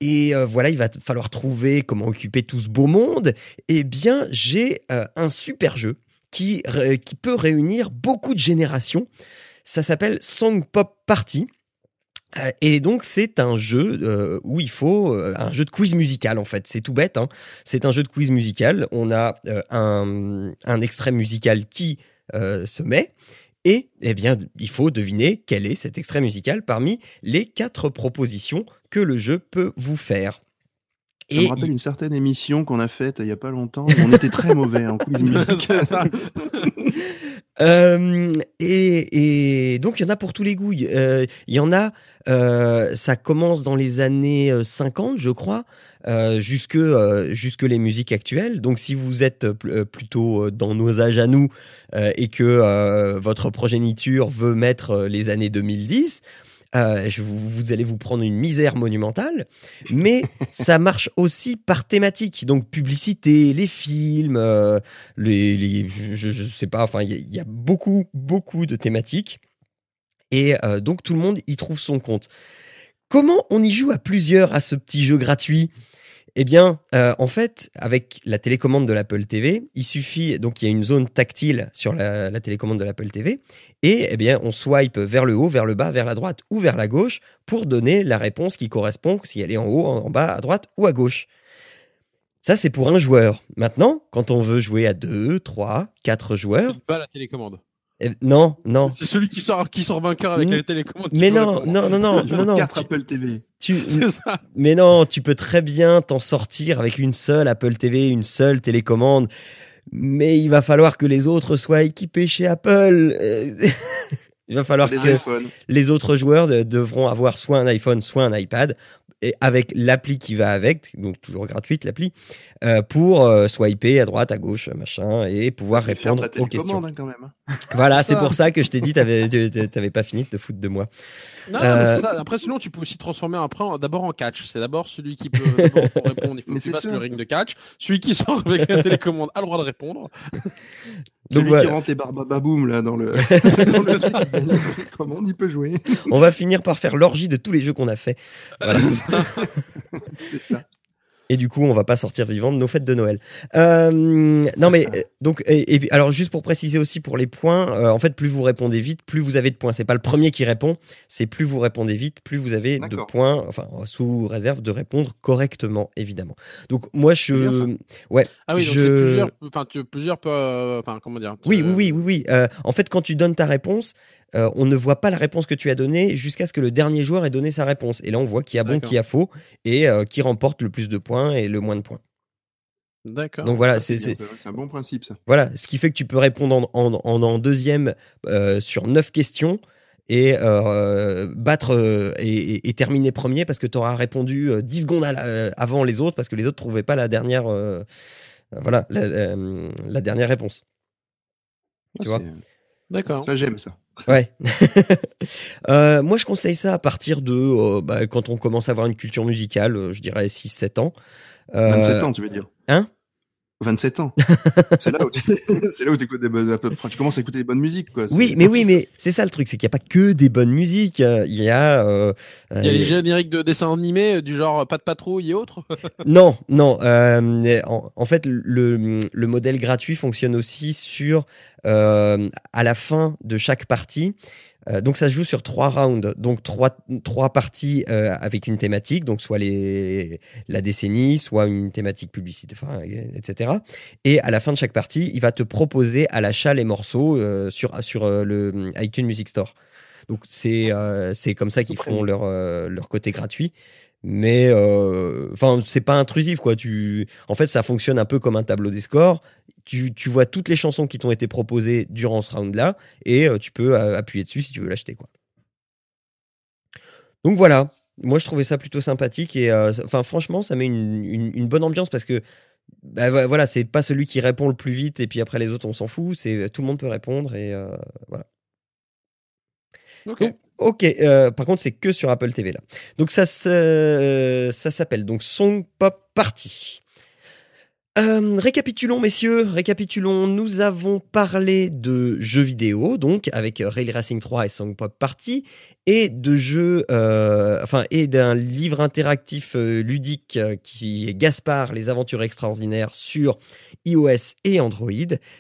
et euh, voilà, il va falloir trouver comment occuper tout ce beau monde. Eh bien, j'ai euh, un super jeu qui peut réunir beaucoup de générations. Ça s'appelle Song Pop Party. Euh, Et donc c'est un jeu où il faut un jeu de quiz musical en fait. C'est tout bête. Hein. C'est un jeu de quiz musical. On a un, extrait musical qui se met et eh bien il faut deviner quel est cet extrait musical parmi les quatre propositions que le jeu peut vous faire. Ça me rappelle une certaine émission qu'on a faite il y a pas longtemps. Où on était très mauvais en quiz (laughs) C'est ça. (laughs) Euh, et, et donc il y en a pour tous les goûts. Euh, Il y en a, euh, ça commence dans les années euh, 50, je crois, euh, jusque euh, jusque les musiques actuelles. Donc si vous êtes pl- plutôt dans nos âges à nous euh, et que euh, votre progéniture veut mettre les années 2010. Euh, je, vous, vous allez vous prendre une misère monumentale, mais (laughs) ça marche aussi par thématique. Donc publicité, les films, euh, les, les- je, je sais pas, enfin il y, a- il y a beaucoup beaucoup de thématiques et euh, donc tout le monde y trouve son compte. Comment on y joue à plusieurs à ce petit jeu gratuit? Eh bien, euh, en fait, avec la télécommande de l'Apple TV, il suffit donc il y a une zone tactile sur la, télécommande de l'Apple TV et eh bien on swipe vers le haut, vers le bas, vers la droite ou vers la gauche pour donner la réponse qui correspond si elle est en haut, en bas, à droite ou à gauche. Ça, c'est pour un joueur. Maintenant, quand on veut jouer à deux, trois, quatre joueurs, Pas la télécommande. Eh, non, non. C'est celui qui sort, qui sort vainqueur avec la télécommande. Mais non, non, non, non, (laughs) non, non. quatre tu- Apple TV. tu- C'est ça. mais non, tu peux très bien t'en sortir avec une seule Apple TV, une seule télécommande. Mais il va falloir que les autres soient équipés chez Apple. (laughs) Il va falloir Des que iPhones. les autres joueurs de- devront avoir soit un iPhone, soit un iPad, et avec l'appli qui va avec, donc toujours gratuite l'appli, euh, pour euh, swiper à droite, à gauche, machin, et pouvoir répondre aux questions. hein, quand même. (laughs) Voilà, c'est pour ça que je t'ai dit, t'avais, pas fini de te foutre de moi. Non, Euh, mais c'est ça. Après, sinon, tu peux aussi transformer après d'abord en catch. C'est d'abord celui qui peut (laughs) répondre. Il faut Mais que tu ça. le ring de catch. Celui qui sort avec la télécommande a le droit de répondre. (laughs) Donc Celui voilà. qui rentre les barbababoum là dans le, (laughs) dans la télécommande, il peut jouer? On va finir par faire l'orgie de tous les jeux qu'on a fait. Voilà. (laughs) C'est ça. Et du coup, on va pas sortir vivant de nos fêtes de Noël. Euh, non, mais euh, donc, et, et puis, alors juste pour préciser aussi pour les points, euh, en fait, plus vous répondez vite, plus vous avez de points. C'est pas le premier qui répond, c'est plus vous répondez vite, plus vous avez de points, enfin sous réserve de répondre correctement, évidemment. Donc moi, je, ouais, Ah oui, donc Je- c'est plusieurs. Enfin, tu, plusieurs. Enfin, comment dire oui, euh, oui, oui, oui, oui. Euh, en fait, quand tu donnes ta réponse, euh, on ne voit pas la réponse que tu as donnée jusqu'à ce que le dernier joueur ait donné sa réponse. Et là, on voit qui a bon, qui a faux, et euh, qui remporte le plus de points et le moins de points. D'accord. Donc voilà, c'est un bon principe, ça. Voilà, ce qui fait que tu peux répondre en, en, en, en deuxième euh, sur neuf questions et euh, battre euh, et, terminer premier parce que tu auras répondu euh, 10 secondes la- avant les autres parce que les autres trouvaient pas la dernière voilà la, la- la dernière réponse. Tu Ah, vois? c'est- D'accord. Ça, j'aime ça. Ouais. (laughs) Euh, moi, je conseille ça à partir de euh, bah, quand on commence à avoir une culture musicale, euh, je dirais 6-7 ans. Euh, 27 ans, tu veux dire? Hein? 27 ans. (laughs) c'est là où tu, (laughs) c'est là où écoutes des bonnes, tu commences à écouter des bonnes musiques, quoi. Oui, mais oui, mais c'est ça le truc, c'est qu'il n'y a pas que des bonnes musiques. euh, Il y a, euh, Il y a euh, les génériques de dessins animés euh, du genre Pas de patrouille et autres? (laughs) Non, non. euh, en, en fait, le, le modèle gratuit fonctionne aussi sur euh, à la fin de chaque partie. Euh, donc ça se joue sur trois rounds, donc trois, trois parties euh, avec une thématique, donc soit les, la décennie, soit une thématique publicité, enfin, etc. Et à la fin de chaque partie, il va te proposer à l'achat les morceaux euh, sur, sur euh, le iTunes Music Store. Donc c'est euh, c'est comme ça qu'ils font leur, euh, leur côté gratuit mais euh, enfin c'est pas intrusif quoi. Tu en fait ça fonctionne un peu comme un tableau des scores. Tu, tu vois toutes les chansons qui t'ont été proposées durant ce round là et euh, tu peux euh, appuyer dessus si tu veux l'acheter quoi. Donc voilà. Moi je trouvais ça plutôt sympathique et euh, enfin franchement ça met une, une, une bonne ambiance parce que bah, vo- voilà c'est pas celui qui répond le plus vite et puis après les autres on s'en fout. C'est tout le monde peut répondre et euh, voilà. Ok. donc, ok, euh, par contre, c'est que sur Apple TV là. Donc, ça, se- ça s'appelle donc Song Pop Party. Euh, récapitulons, messieurs, récapitulons. Nous avons parlé de jeux vidéo, donc avec Rail Racing 3 et Song Pop Party, et de jeux, euh, et d'un livre interactif euh, ludique euh, qui est Gaspard, les aventures extraordinaires sur iOS et Android,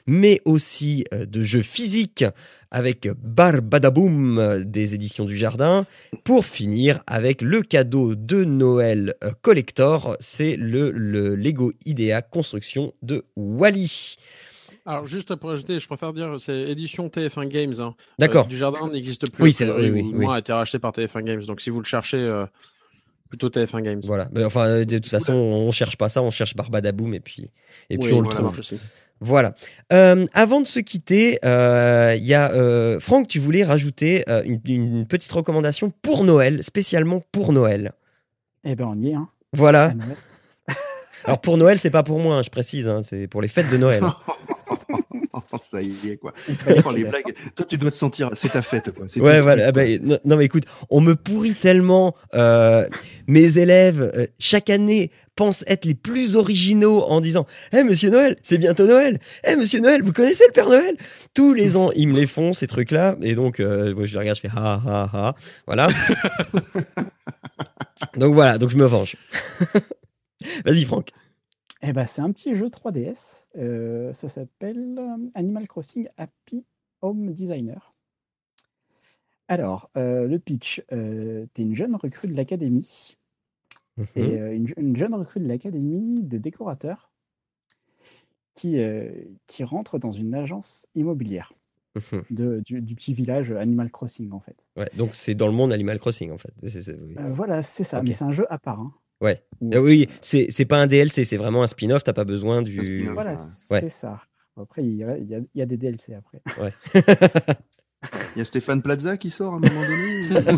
mais aussi euh, de jeux physiques avec Barbadaboom euh, des éditions du Jardin, pour finir avec le cadeau de Noël euh, Collector, c'est le, le Lego Idea Construction de Wally. Alors juste pour ajouter, je préfère dire c'est édition TF1 Games. Hein. D'accord. Euh, du jardin n'existe plus. Oui, c'est priori, oui, ou oui, moins a été racheté par TF1 Games. Donc si vous le cherchez, euh, Plutôt TF1 Games. Voilà. Mais enfin, euh, de toute façon, on cherche pas ça, on cherche Barbadaboum et puis et puis Oui, on le ça trouve. Voilà. Euh, avant de se quitter, euh, il y a euh, Franck, tu voulais rajouter euh, une, une petite recommandation pour Noël, spécialement pour Noël. Eh ben, on y est, hein. Voilà. Alors pour Noël, c'est pas pour moi, hein, je précise, hein, c'est pour les fêtes de Noël. (laughs) (laughs) Ça y est, quoi. Les blagues. Toi, tu dois te sentir. C'est ta fête, quoi. Ouais, voilà. ah bah, non, non, mais écoute, on me pourrit tellement. euh, mes élèves, euh, chaque année, pensent être les plus originaux en disant Eh, monsieur Noël, c'est bientôt Noël. Eh, monsieur Noël, vous connaissez le Père Noël? Tous les ans, ils me les font, ces trucs-là. Et donc, euh, moi, je les regarde, je fais Ha, ha, ha. Voilà. (laughs) donc, voilà. Donc, je me venge. (laughs) Vas-y, Franck. Eh ben, c'est un petit jeu 3DS. euh, ça s'appelle euh, Animal Crossing Happy Home Designer. Alors, euh, le pitch, euh, tu es une jeune recrue de l'académie, et euh, une, je- une jeune recrue de l'académie de décorateurs qui, qui rentre dans une agence immobilière Mhm. de, du, du petit village Animal Crossing, en fait. Ouais, donc, c'est dans le monde Animal Crossing, en fait. Oui. Voilà, c'est ça, mais c'est un jeu à part. hein. Ouais. Oui, c'est c'est pas un DLC, c'est vraiment un spin-off, t'as pas besoin du. Voilà, Ouais. c'est ça. Après, il y, a, il y a- il y a des DLC après. (laughs) Il y a Stéphane Plaza qui sort à un moment donné.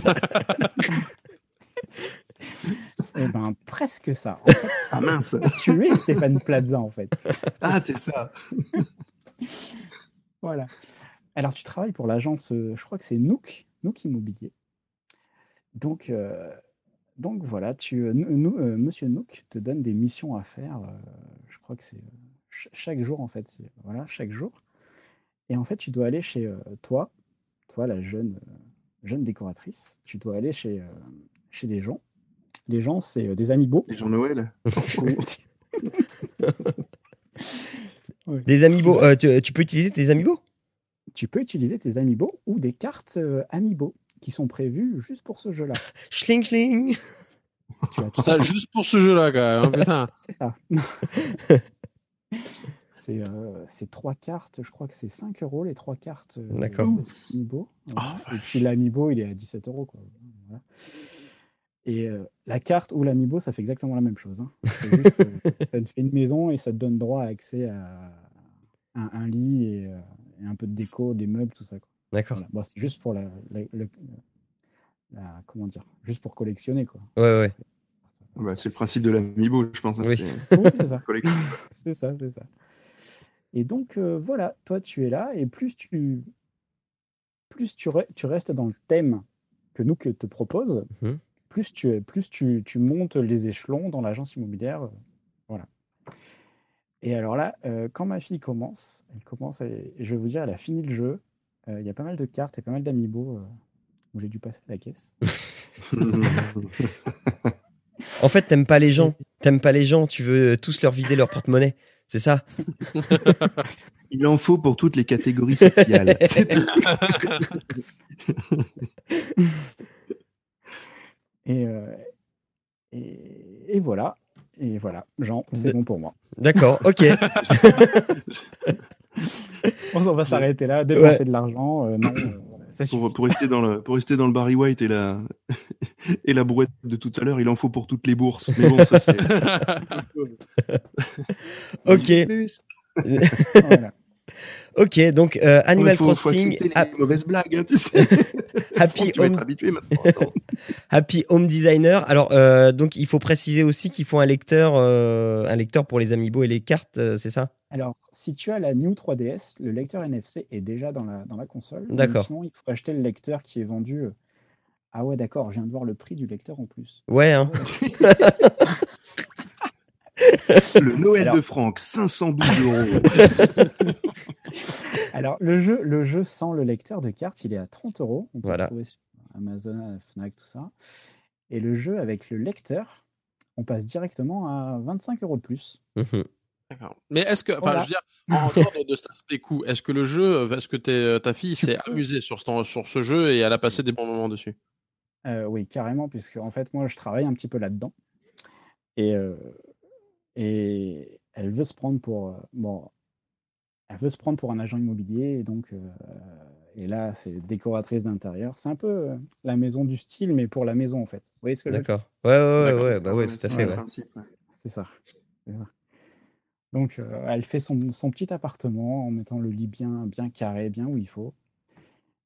(laughs) Eh ben, presque ça. En fait, ah mince. tu es Stéphane Plaza, en fait. Ah, c'est ça. (laughs) Voilà. Alors, tu travailles pour l'agence, euh, je crois que c'est Nook, Nook Immobilier. Donc, euh, donc voilà, tu, euh, nous- euh, Monsieur Nook te donne des missions à faire. euh, je crois que c'est ch- chaque jour, en fait. c'est- Voilà, chaque jour. Et en fait, tu dois aller chez euh, toi, toi, la jeune, euh, jeune décoratrice. Tu dois aller chez, euh, chez les gens. Les gens, c'est euh, des amiibo. Les Jean Noël. (laughs) Des amiibo, euh, tu, tu peux utiliser tes amiibo tu peux utiliser tes amiibo ou des cartes euh, amiibo qui sont prévues juste pour ce jeu-là. (laughs) Schling schling Ça, juste pour ce jeu-là, quand même. hein, (laughs) putain. C'est ça. (laughs) c'est euh, c'est trois cartes, je crois que c'est 5 euros les trois cartes euh, D'accord. Amiibo. Voilà. Oh, Et puis l'Amiibo, il est à 17 euros. Quoi. Voilà. Et euh, la carte ou l'Amiibo, ça fait exactement la même chose. hein. C'est juste que ça te fait une maison et ça te donne droit à accès à un, un lit et, euh, et un peu de déco, des meubles, tout ça. quoi. D'accord. Voilà. Bon, c'est juste pour la, la- le- la- comment dire, juste pour collectionner quoi. Ouais, ouais. Bah, c'est le principe de l'amiibo, je pense. hein, Oui. c'est (laughs) Oui, ça. collection. (laughs) C'est ça, c'est ça. Et donc, euh, voilà, toi, tu es là, et plus tu, plus tu, re- tu restes dans le thème que nous que te propose, Mhm. plus, tu, es- plus tu, tu montes les échelons dans l'agence immobilière. euh, voilà. Et alors là, euh, quand ma fille commence, elle commence, et je vais vous dire, elle a fini le jeu. Euh, Il y a pas mal de cartes et pas mal d'amiibo euh, où j'ai dû passer à la caisse. (laughs) En fait, t'aimes pas les gens. T'aimes pas les gens. Tu veux tous leur vider leur porte-monnaie. C'est ça (laughs) Il en faut pour toutes les catégories sociales. (laughs) C'est tout. Et, euh, et, et voilà. Et voilà, Jean, c'est bon pour moi. D'accord, ok. On va s'arrêter là, dépenser de l'argent. euh, non, euh. Pour, pour rester dans le pour rester dans le Barry White et la (laughs) et la brouette de tout à l'heure, il en faut pour toutes les bourses. Mais bon, ça c'est. (laughs) (laughs) Ok. Voilà. Ok, donc euh, Animal faut- faut Crossing, accepter les Hap- mauvaises blagues, hein, tu sais. (laughs) Happy Home, être habitué maintenant. Attends. (laughs) Happy Home Designer. Alors, euh, donc il faut préciser aussi qu'il faut un lecteur, euh, un lecteur pour les amiibo et les cartes, euh, c'est ça? Alors, si tu as la New 3DS, le lecteur NFC est déjà dans la, dans la console. D'accord. Sinon, il faut acheter le lecteur qui est vendu. Ah ouais, d'accord, je viens de voir le prix du lecteur en plus. Ouais, hein. (laughs) Le Noël Alors- de Franck, 512 euros. (laughs) Alors, le jeu, le jeu sans le lecteur de cartes, il est à 30 euros. On peut Voilà. le trouver sur Amazon, Fnac, tout ça. Et le jeu avec le lecteur, on passe directement à 25 euros de plus. Mhm. D'accord. Mais est-ce que, enfin, Voilà. je veux dire, en dehors de, de cet aspect coût, est-ce que le jeu, est-ce que t'es- ta fille s'est amusée sur ce, sur ce jeu et elle a passé des bons moments dessus? Euh, oui, carrément, puisque en fait, moi, je travaille un petit peu là-dedans. Et, euh, et elle veut se prendre pour. euh, bon, elle veut se prendre pour un agent immobilier. Et donc, euh, et là, c'est décoratrice d'intérieur. C'est un peu euh, la maison du style, mais pour la maison, en fait. Vous voyez ce que je veux dire? D'accord. Ouais, ouais, ouais, bah ouais, tout à fait. ouais. C'est ça. C'est ça. Donc, euh, elle fait son, son petit appartement en mettant le lit bien, bien carré, bien où il faut.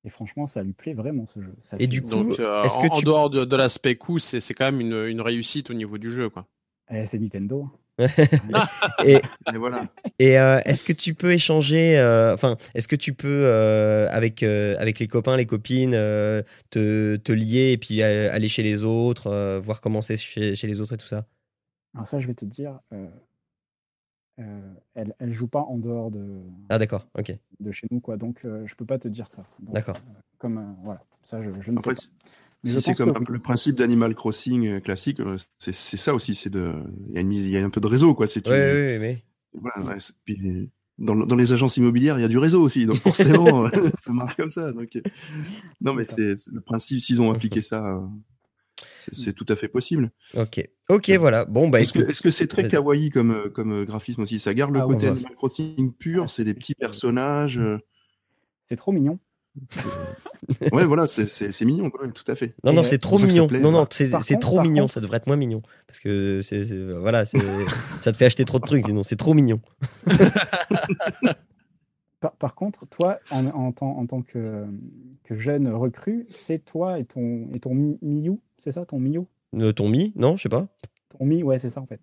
Et franchement, ça lui plaît vraiment ce jeu. Ça Et du coup, Donc, euh, est-ce en, que en tu- dehors de, de l'aspect coût, c'est c'est quand même une, une réussite au niveau du jeu, quoi. Eh, c'est Nintendo. (laughs) Et, Et voilà. et euh, est-ce que tu peux échanger, euh, enfin, est-ce que tu peux, euh, avec, euh, avec les copains, les copines, euh, te, te lier et puis aller chez les autres, euh, voir comment c'est chez, chez les autres et tout ça? Alors ça, je vais te dire, euh, euh, elle, elle joue pas en dehors de, Ah, d'accord, ok. de chez nous, quoi. Donc, euh, je peux pas te dire ça. D'accord. Comme euh, voilà, ça, je, je ne Après, sais pas. si Mais si je c'est comme que le principe d'Animal Crossing euh, classique, euh, c'est ça aussi. C'est de, il y a une mise, il y a un peu de réseau, quoi. C'est Ouais, ouais, ouais, mais voilà, ouais, c'est- puis, dans, le- dans les agences immobilières, il y a du réseau aussi, donc forcément, (laughs) (laughs) ça marche comme ça. Donc, non, mais c'est le principe. S'ils ont appliqué (laughs) ça, c'est tout à fait possible. ok. Ok, voilà. Bon, bah Est-ce que c'est très kawaii comme comme graphisme aussi? Ça garde le Ah côté. Animal Crossing pur. C'est des petits personnages. C'est trop mignon. Ouais, voilà, c'est mignon, quoi, ouais, tout à fait. Non, non, c'est euh, trop mignon. plaît, non, non, voilà. c'est trop mignon. contre- Ça devrait être moins mignon. Parce que c'est, c'est- voilà, c'est, (laughs) ça te fait acheter trop de trucs, sinon c'est trop mignon. (laughs) Par, par contre, toi, en, en tant, en tant que, que jeune recrue, c'est toi et ton, et ton Mi- Miyu, c'est ça, ton Miyu Euh, ton mi Non, je sais pas. Ton Mi, ouais, c'est ça en fait.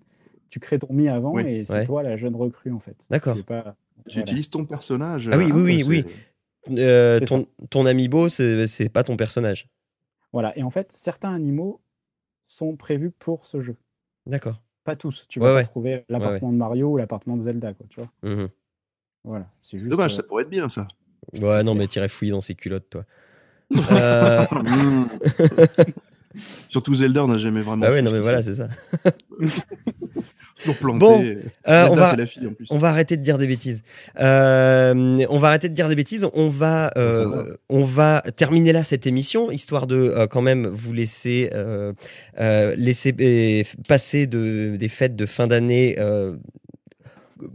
Tu crées ton Mi avant et c'est Ouais. toi la jeune recrue en fait. D'accord. Pas. Voilà. utilises ton personnage. Ah oui, euh, oui, c'est- oui, Euh, ton, ton amiibo, c'est, c'est pas ton personnage. Voilà. Et en fait, certains animaux sont prévus pour ce jeu. D'accord. Pas tous. Tu Ouais, vas ouais. trouver l'appartement de Mario ou l'appartement de Zelda, quoi. Tu vois. Mhm. Voilà. C'est juste. Dommage, euh, ça pourrait être bien ça. Ouais, non, mais t'irais fouiller dans ses culottes, toi. Euh. (laughs) Surtout Zelda, on n'a jamais vraiment. bah ouais, non, mais voilà, c'est ça. (laughs) Toujours planté. Bon, Euh, on va, c'est la fille en plus. on va arrêter de dire des bêtises. Euh, on va arrêter de dire des bêtises. On va, euh, on va terminer là cette émission, histoire de euh, quand même vous laisser, euh, euh, laisser passer de, des fêtes de fin d'année.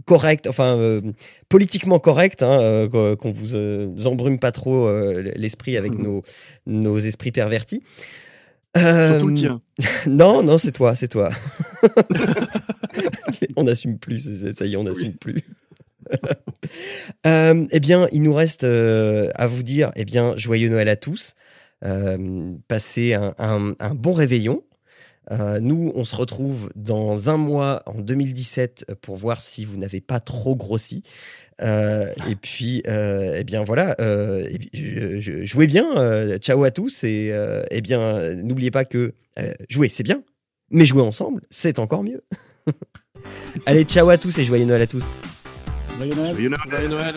Correct, enfin euh, politiquement correct, hein, euh, qu'on- vous euh, embrume pas trop l'esprit avec (laughs) nos, nos esprits pervertis. Surtout le tien. (laughs) non, non, c'est toi, c'est toi. (laughs) (laughs) on n'assume plus, ça y est, on n'assume plus. (laughs) Euh, eh bien, il nous reste euh, à vous dire, eh bien, joyeux Noël à tous. Euh, passez un, un- un bon réveillon. Nous, on se retrouve dans un mois, en 2017, pour voir si vous n'avez pas trop grossi. Et puis, eh bien voilà, et jouez bien. ciao à tous et eh bien, n'oubliez pas que jouer c'est bien, mais jouer ensemble c'est encore mieux. (laughs) Allez, ciao à tous et joyeux Noël à tous. Joyeux Noël. Joyeux Noël. Joyeux Noël.